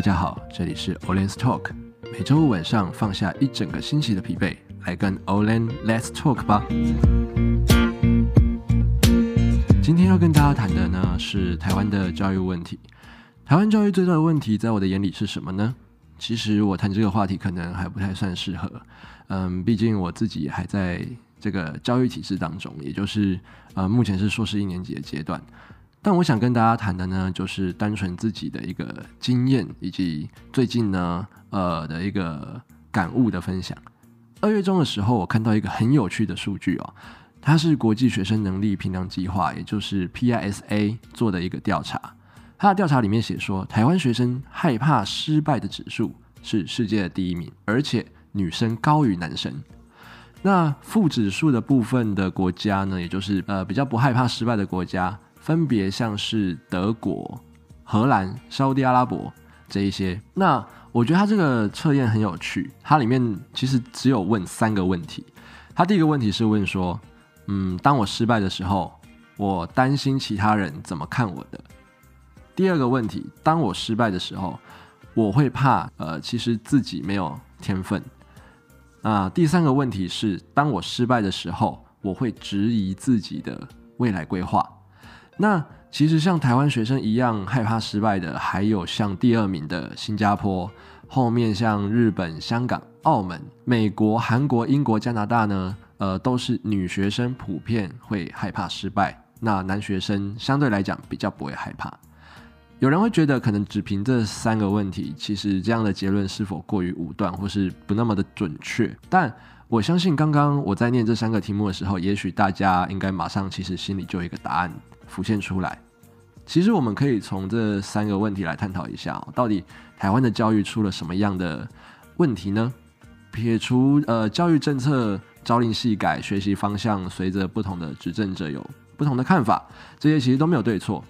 大家好，这里是 Olen's Talk，每周五晚上放下一整个星期的疲惫，来跟 Olen Let's Talk 吧。今天要跟大家谈的呢是台湾的教育问题。台湾教育最大的问题，在我的眼里是什么呢？其实我谈这个话题可能还不太算适合，嗯，毕竟我自己还在这个教育体制当中，也就是呃，目前是硕士一年级的阶段。但我想跟大家谈的呢，就是单纯自己的一个经验，以及最近呢，呃的一个感悟的分享。二月中的时候，我看到一个很有趣的数据哦，它是国际学生能力评量计划，也就是 PISA 做的一个调查。它的调查里面写说，台湾学生害怕失败的指数是世界的第一名，而且女生高于男生。那负指数的部分的国家呢，也就是呃比较不害怕失败的国家。分别像是德国、荷兰、沙地阿拉伯这一些。那我觉得它这个测验很有趣，它里面其实只有问三个问题。它第一个问题是问说，嗯，当我失败的时候，我担心其他人怎么看我的。第二个问题，当我失败的时候，我会怕，呃，其实自己没有天分。啊，第三个问题是，当我失败的时候，我会质疑自己的未来规划。那其实像台湾学生一样害怕失败的，还有像第二名的新加坡，后面像日本、香港、澳门、美国、韩国、英国、加拿大呢，呃，都是女学生普遍会害怕失败，那男学生相对来讲比较不会害怕。有人会觉得，可能只凭这三个问题，其实这样的结论是否过于武断，或是不那么的准确？但我相信，刚刚我在念这三个题目的时候，也许大家应该马上其实心里就有一个答案。浮现出来，其实我们可以从这三个问题来探讨一下，到底台湾的教育出了什么样的问题呢？撇除呃教育政策朝令夕改，学习方向随着不同的执政者有不同的看法，这些其实都没有对错。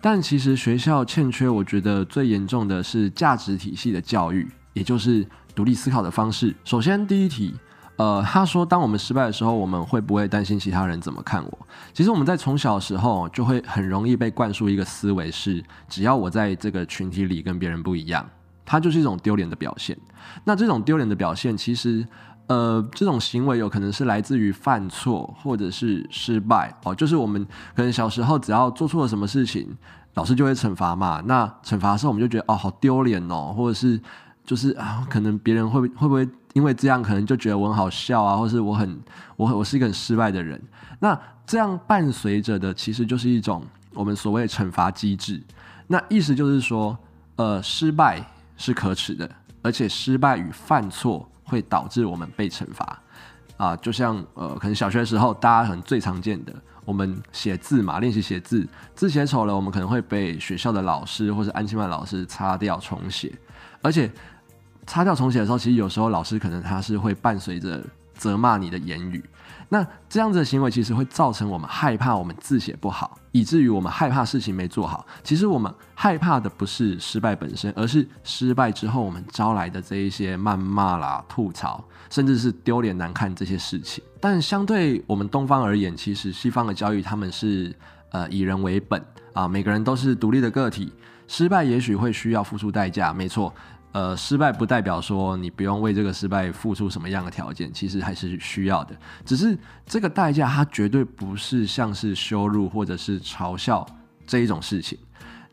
但其实学校欠缺，我觉得最严重的是价值体系的教育，也就是独立思考的方式。首先，第一题。呃，他说，当我们失败的时候，我们会不会担心其他人怎么看我？其实我们在从小的时候就会很容易被灌输一个思维，是只要我在这个群体里跟别人不一样，它就是一种丢脸的表现。那这种丢脸的表现，其实呃，这种行为有可能是来自于犯错或者是失败哦，就是我们可能小时候只要做错了什么事情，老师就会惩罚嘛。那惩罚的时候，我们就觉得哦，好丢脸哦，或者是就是啊，可能别人会会不会？因为这样可能就觉得我很好笑啊，或是我很我我是一个很失败的人。那这样伴随着的其实就是一种我们所谓的惩罚机制。那意思就是说，呃，失败是可耻的，而且失败与犯错会导致我们被惩罚啊。就像呃，可能小学的时候大家很最常见的，我们写字嘛，练习写字，字写丑了，我们可能会被学校的老师或是安亲班老师擦掉重写，而且。擦掉重写的时候，其实有时候老师可能他是会伴随着责骂你的言语。那这样子的行为其实会造成我们害怕我们字写不好，以至于我们害怕事情没做好。其实我们害怕的不是失败本身，而是失败之后我们招来的这一些谩骂啦、吐槽，甚至是丢脸难看这些事情。但相对我们东方而言，其实西方的教育他们是呃以人为本啊，每个人都是独立的个体，失败也许会需要付出代价，没错。呃，失败不代表说你不用为这个失败付出什么样的条件，其实还是需要的。只是这个代价，它绝对不是像是羞辱或者是嘲笑这一种事情。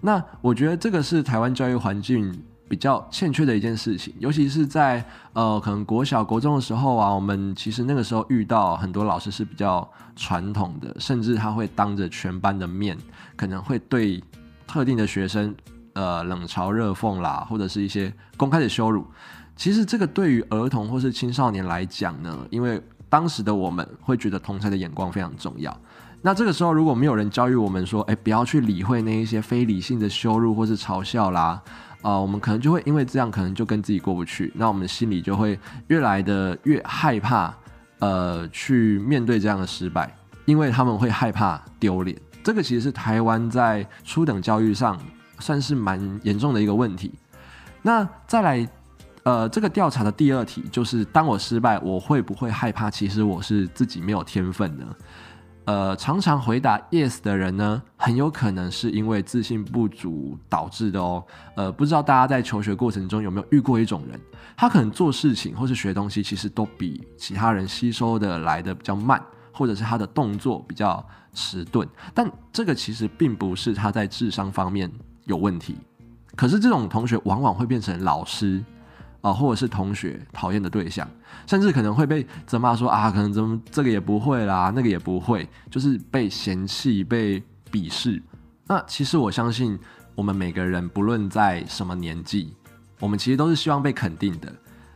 那我觉得这个是台湾教育环境比较欠缺的一件事情，尤其是在呃可能国小、国中的时候啊，我们其实那个时候遇到很多老师是比较传统的，甚至他会当着全班的面，可能会对特定的学生。呃，冷嘲热讽啦，或者是一些公开的羞辱，其实这个对于儿童或是青少年来讲呢，因为当时的我们会觉得同侪的眼光非常重要。那这个时候如果没有人教育我们说，哎，不要去理会那一些非理性的羞辱或是嘲笑啦，啊、我们可能就会因为这样，可能就跟自己过不去，那我们心里就会越来的越害怕，呃，去面对这样的失败，因为他们会害怕丢脸。这个其实是台湾在初等教育上。算是蛮严重的一个问题。那再来，呃，这个调查的第二题就是：当我失败，我会不会害怕？其实我是自己没有天分呢？呃，常常回答 yes 的人呢，很有可能是因为自信不足导致的哦。呃，不知道大家在求学过程中有没有遇过一种人，他可能做事情或是学东西，其实都比其他人吸收的来得比较慢，或者是他的动作比较迟钝。但这个其实并不是他在智商方面有问题，可是这种同学往往会变成老师。啊，或者是同学讨厌的对象，甚至可能会被责骂说啊，可能怎么这个也不会啦，那个也不会，就是被嫌弃、被鄙视。那其实我相信，我们每个人不论在什么年纪，我们其实都是希望被肯定的。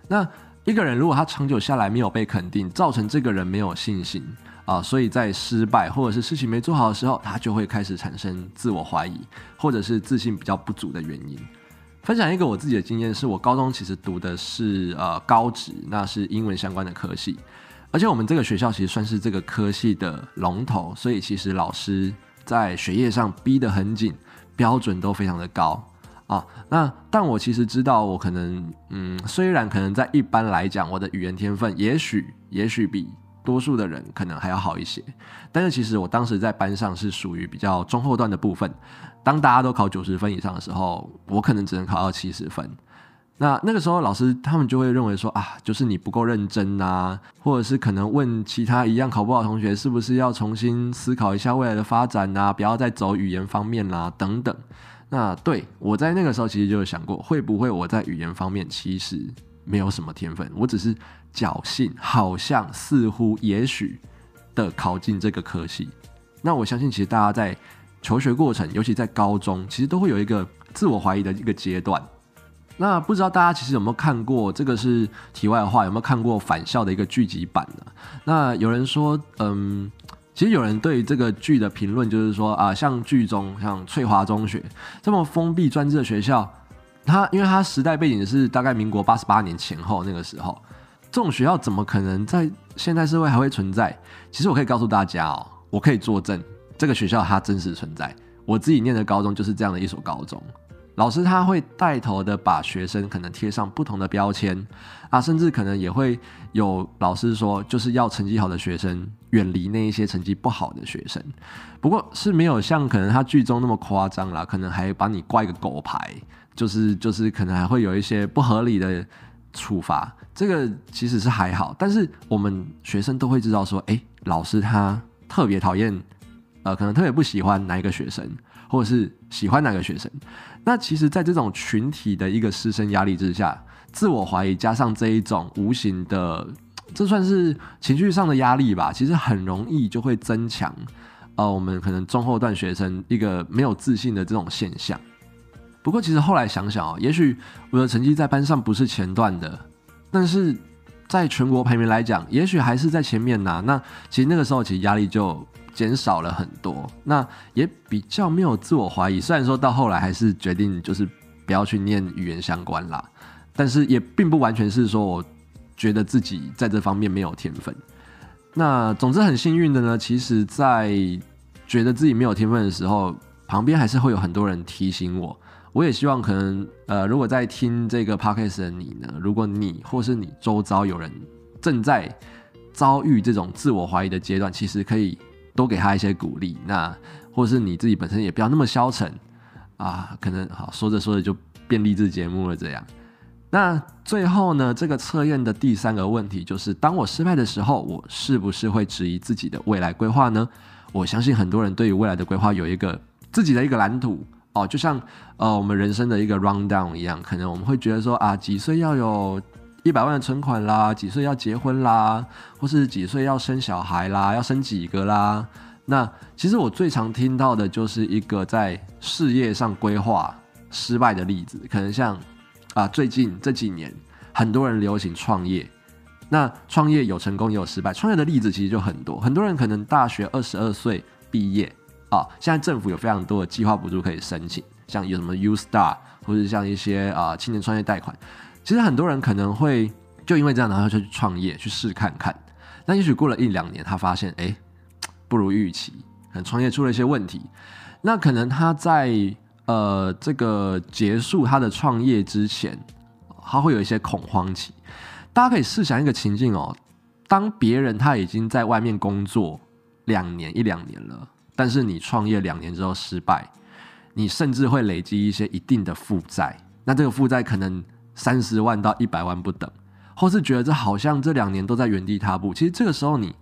那一个人如果他长久下来没有被肯定，造成这个人没有信心啊，所以在失败或者是事情没做好的时候，他就会开始产生自我怀疑，或者是自信比较不足的原因。分享一个我自己的经验，是我高中其实读的是呃高职，那是英文相关的科系，而且我们这个学校其实算是这个科系的龙头，所以其实老师在学业上逼得很紧，标准都非常的高啊。那但我其实知道，我可能嗯，虽然可能在一般来讲，我的语言天分也许也许比多数的人可能还要好一些，但是其实我当时在班上是属于比较中后段的部分。当大家都考九十分以上的时候，我可能只能考到七十分。那那个时候，老师他们就会认为说啊，就是你不够认真啊，或者是可能问其他一样考不好的同学，是不是要重新思考一下未来的发展啊，不要再走语言方面啦，等等。那对我在那个时候其实就有想过，会不会我在语言方面其实没有什么天分，我只是侥幸，好像似乎也许的考进这个科系。那我相信，其实大家在。求学过程，尤其在高中，其实都会有一个自我怀疑的一个阶段。那不知道大家其实有没有看过？这个是题外话，有没有看过《返校》的一个剧集版呢？那有人说，嗯，其实有人对这个剧的评论就是说啊，像剧中像翠华中学这么封闭专制的学校，他因为他时代背景是大概民国八十八年前后那个时候，这种学校怎么可能在现代社会还会存在？其实我可以告诉大家哦，我可以作证。这个学校它真实存在，我自己念的高中就是这样的一所高中。老师他会带头的把学生可能贴上不同的标签啊，甚至可能也会有老师说，就是要成绩好的学生远离那一些成绩不好的学生。不过是没有像可能他剧中那么夸张啦，可能还把你挂一个狗牌，就是就是可能还会有一些不合理的处罚。这个其实是还好，但是我们学生都会知道说，哎，老师他特别讨厌。呃，可能特别不喜欢哪一个学生，或者是喜欢哪个学生。那其实，在这种群体的一个师生压力之下，自我怀疑加上这一种无形的，这算是情绪上的压力吧。其实很容易就会增强，呃，我们可能中后段学生一个没有自信的这种现象。不过，其实后来想想哦，也许我的成绩在班上不是前段的，但是在全国排名来讲，也许还是在前面呐。那其实那个时候，其实压力就。减少了很多，那也比较没有自我怀疑。虽然说到后来还是决定就是不要去念语言相关啦，但是也并不完全是说我觉得自己在这方面没有天分。那总之很幸运的呢，其实在觉得自己没有天分的时候，旁边还是会有很多人提醒我。我也希望可能呃，如果在听这个 podcast 的你呢，如果你或是你周遭有人正在遭遇这种自我怀疑的阶段，其实可以。多给他一些鼓励，那或是你自己本身也不要那么消沉啊，可能好说着说着就变励志节目了这样。那最后呢，这个测验的第三个问题就是：当我失败的时候，我是不是会质疑自己的未来规划呢？我相信很多人对于未来的规划有一个自己的一个蓝图哦，就像呃我们人生的一个 rundown 一样，可能我们会觉得说啊，几岁要有。一百万的存款啦，几岁要结婚啦，或是几岁要生小孩啦，要生几个啦？那其实我最常听到的就是一个在事业上规划失败的例子，可能像啊，最近这几年很多人流行创业，那创业有成功也有失败，创业的例子其实就很多，很多人可能大学二十二岁毕业啊，现在政府有非常多的计划补助可以申请，像有什么 U Star，或者像一些啊青年创业贷款。其实很多人可能会就因为这样，然后就去创业去试看看。那也许过了一两年，他发现哎，不如预期，可能创业出了一些问题。那可能他在呃这个结束他的创业之前，他会有一些恐慌期。大家可以试想一个情境哦，当别人他已经在外面工作两年一两年了，但是你创业两年之后失败，你甚至会累积一些一定的负债。那这个负债可能三十万到一百万不等，或是觉得这好像这两年都在原地踏步。其实这个时候你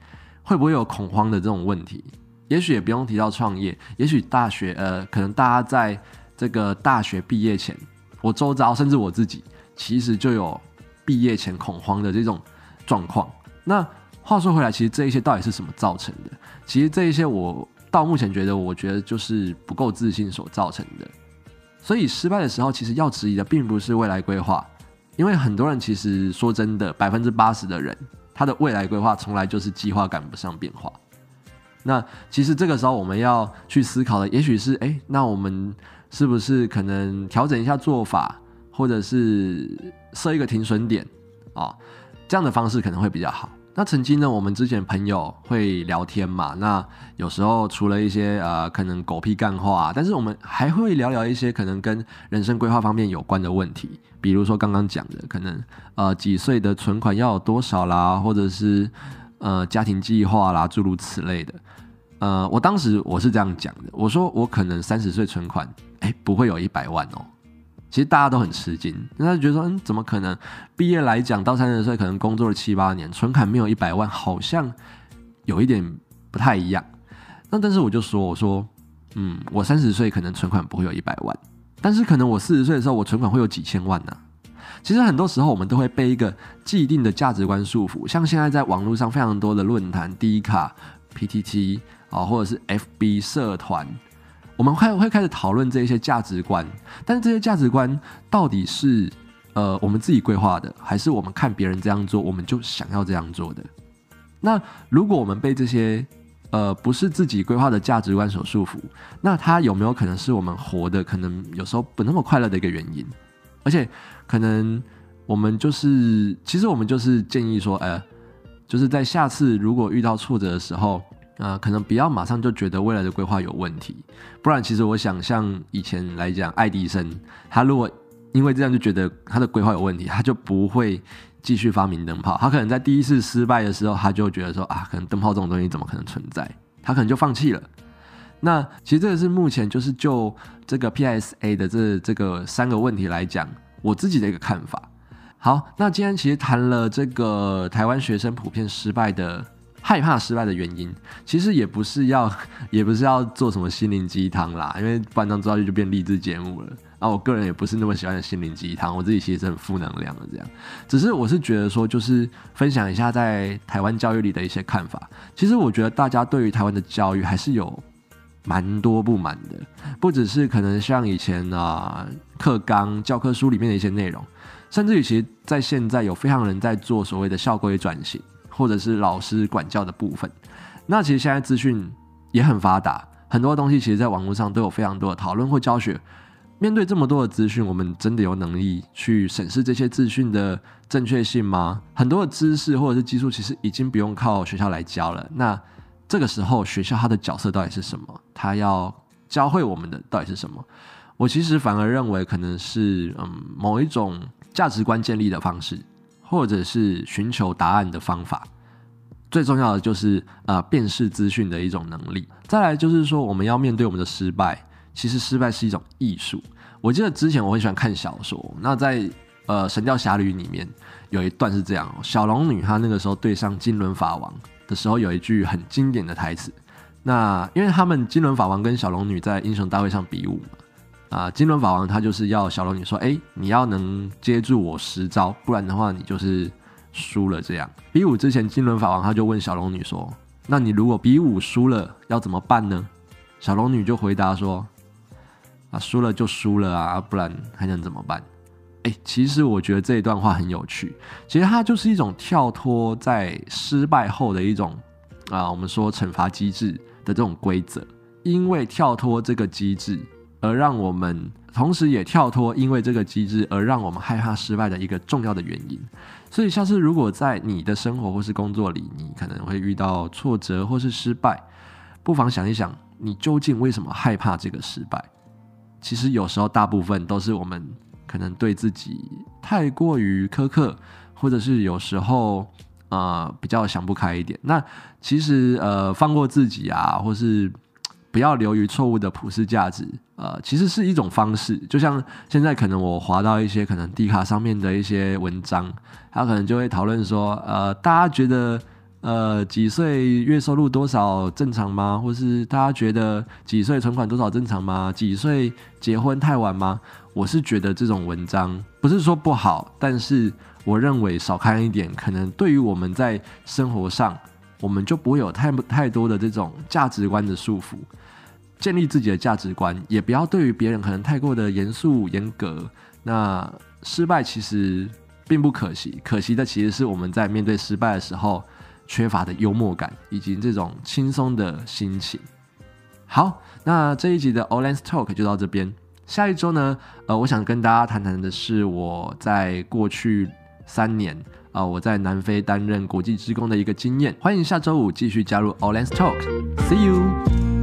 会不会有恐慌的这种问题？也许也不用提到创业，也许大学呃，可能大家在这个大学毕业前，我周遭甚至我自己，其实就有毕业前恐慌的这种状况。那话说回来，其实这一些到底是什么造成的？其实这一些我到目前觉得，我觉得就是不够自信所造成的。所以失败的时候，其实要质疑的并不是未来规划，因为很多人其实说真的，百分之八十的人，他的未来规划从来就是计划赶不上变化。那其实这个时候我们要去思考的，也许是哎，那我们是不是可能调整一下做法，或者是设一个停损点啊、这样的方式可能会比较好。那曾经呢，我们之前朋友会聊天嘛，那有时候除了一些呃可能狗屁干话，但是我们还会聊聊一些可能跟人生规划方面有关的问题，比如说刚刚讲的，可能呃几岁的存款要有多少啦，或者是呃家庭计划啦，诸如此类的。呃，我当时我是这样讲的，我说我可能三十岁存款，哎，不会有一百万哦。其实大家都很吃惊，那他觉得说，嗯，怎么可能？毕业来讲，到三十岁可能工作了七八年，存款没有一百万，好像有一点不太一样。那但是我就说，我说，嗯，我三十岁可能存款不会有一百万，但是可能我四十岁的时候，我存款会有几千万呢、其实很多时候我们都会被一个既定的价值观束缚，像现在在网络上非常多的论坛、D 卡、PTT 啊，或者是 FB 社团。我们会会开始讨论这些价值观，但是这些价值观到底是呃我们自己规划的，还是我们看别人这样做，我们就想要这样做的？那如果我们被这些呃不是自己规划的价值观所束缚，那它有没有可能是我们活的可能有时候不那么快乐的一个原因？而且可能我们就是其实我们就是建议说，呃，就是在下次如果遇到挫折的时候。呃，可能不要马上就觉得未来的规划有问题，不然其实我想像以前来讲，爱迪生他如果因为这样就觉得他的规划有问题，他就不会继续发明灯泡。他可能在第一次失败的时候，他就觉得说啊，可能灯泡这种东西怎么可能存在？他可能就放弃了。那其实这个是目前就是就这个 P S A 的这这个三个问题来讲，我自己的一个看法。好，那今天其实谈了这个台湾学生普遍失败的。害怕失败的原因，其实也不是要，也不是要做什么心灵鸡汤啦，因为不然做下去就变励志节目了。啊，我个人也不是那么喜欢心灵鸡汤，我自己其实是很负能量的这样。只是我是觉得说，就是分享一下在台湾教育里的一些看法。其实我觉得大家对于台湾的教育还是有蛮多不满的，不只是可能像以前啊课纲教科书里面的一些内容，甚至于其实在现在有非常人在做所谓的校规转型。或者是老师管教的部分，那其实现在资讯也很发达，很多东西其实在网络上都有非常多的讨论或教学。面对这么多的资讯，我们真的有能力去审视这些资讯的正确性吗？很多的知识或者是技术，其实已经不用靠学校来教了。那这个时候，学校它的角色到底是什么？它要教会我们的到底是什么？我其实反而认为，可能是嗯某一种价值观建立的方式。或者是寻求答案的方法，最重要的就是呃辨识资讯的一种能力。再来就是说，我们要面对我们的失败，其实失败是一种艺术。我记得之前我很喜欢看小说，那在呃《神雕侠侣》里面有一段是这样：小龙女她那个时候对上金轮法王的时候，有一句很经典的台词。那因为他们金轮法王跟小龙女在英雄大会上比武。啊，金轮法王他就是要小龙女说：“哎，你要能接住我十招，不然的话你就是输了。”这样比武之前，金轮法王他就问小龙女说：“那你如果比武输了要怎么办呢？”小龙女就回答说：“啊，输了就输了啊，不然还能怎么办？”哎，其实我觉得这一段话很有趣，其实它就是一种跳脱在失败后的一种啊，我们说惩罚机制的这种规则，因为跳脱这个机制。而让我们同时也跳脱，因为这个机制而让我们害怕失败的一个重要的原因。所以，下次如果在你的生活或是工作里，你可能会遇到挫折或是失败，不妨想一想，你究竟为什么害怕这个失败？其实有时候大部分都是我们可能对自己太过于苛刻，或者是有时候，呃比较想不开一点。那其实呃放过自己啊，或是不要流于错误的普世价值，呃，其实是一种方式。就像现在可能我滑到一些可能 D 卡上面的一些文章，他可能就会讨论说，呃，大家觉得。呃，几岁月收入多少正常吗？或是大家觉得几岁存款多少正常吗？几岁结婚太晚吗？我是觉得这种文章不是说不好，但是我认为少看一点，可能对于我们在生活上，我们就不会有太太多的这种价值观的束缚，建立自己的价值观，也不要对于别人可能太过的严肃严格。那失败其实并不可惜，可惜的其实是我们在面对失败的时候。缺乏的幽默感以及这种轻松的心情。好，那这一集的 Olen's Talk 就到这边。下一周呢，呃，我想跟大家谈谈的是我在过去三年啊、呃，我在南非担任国际职工的一个经验。欢迎下周五继续加入 Olen's Talk，See you。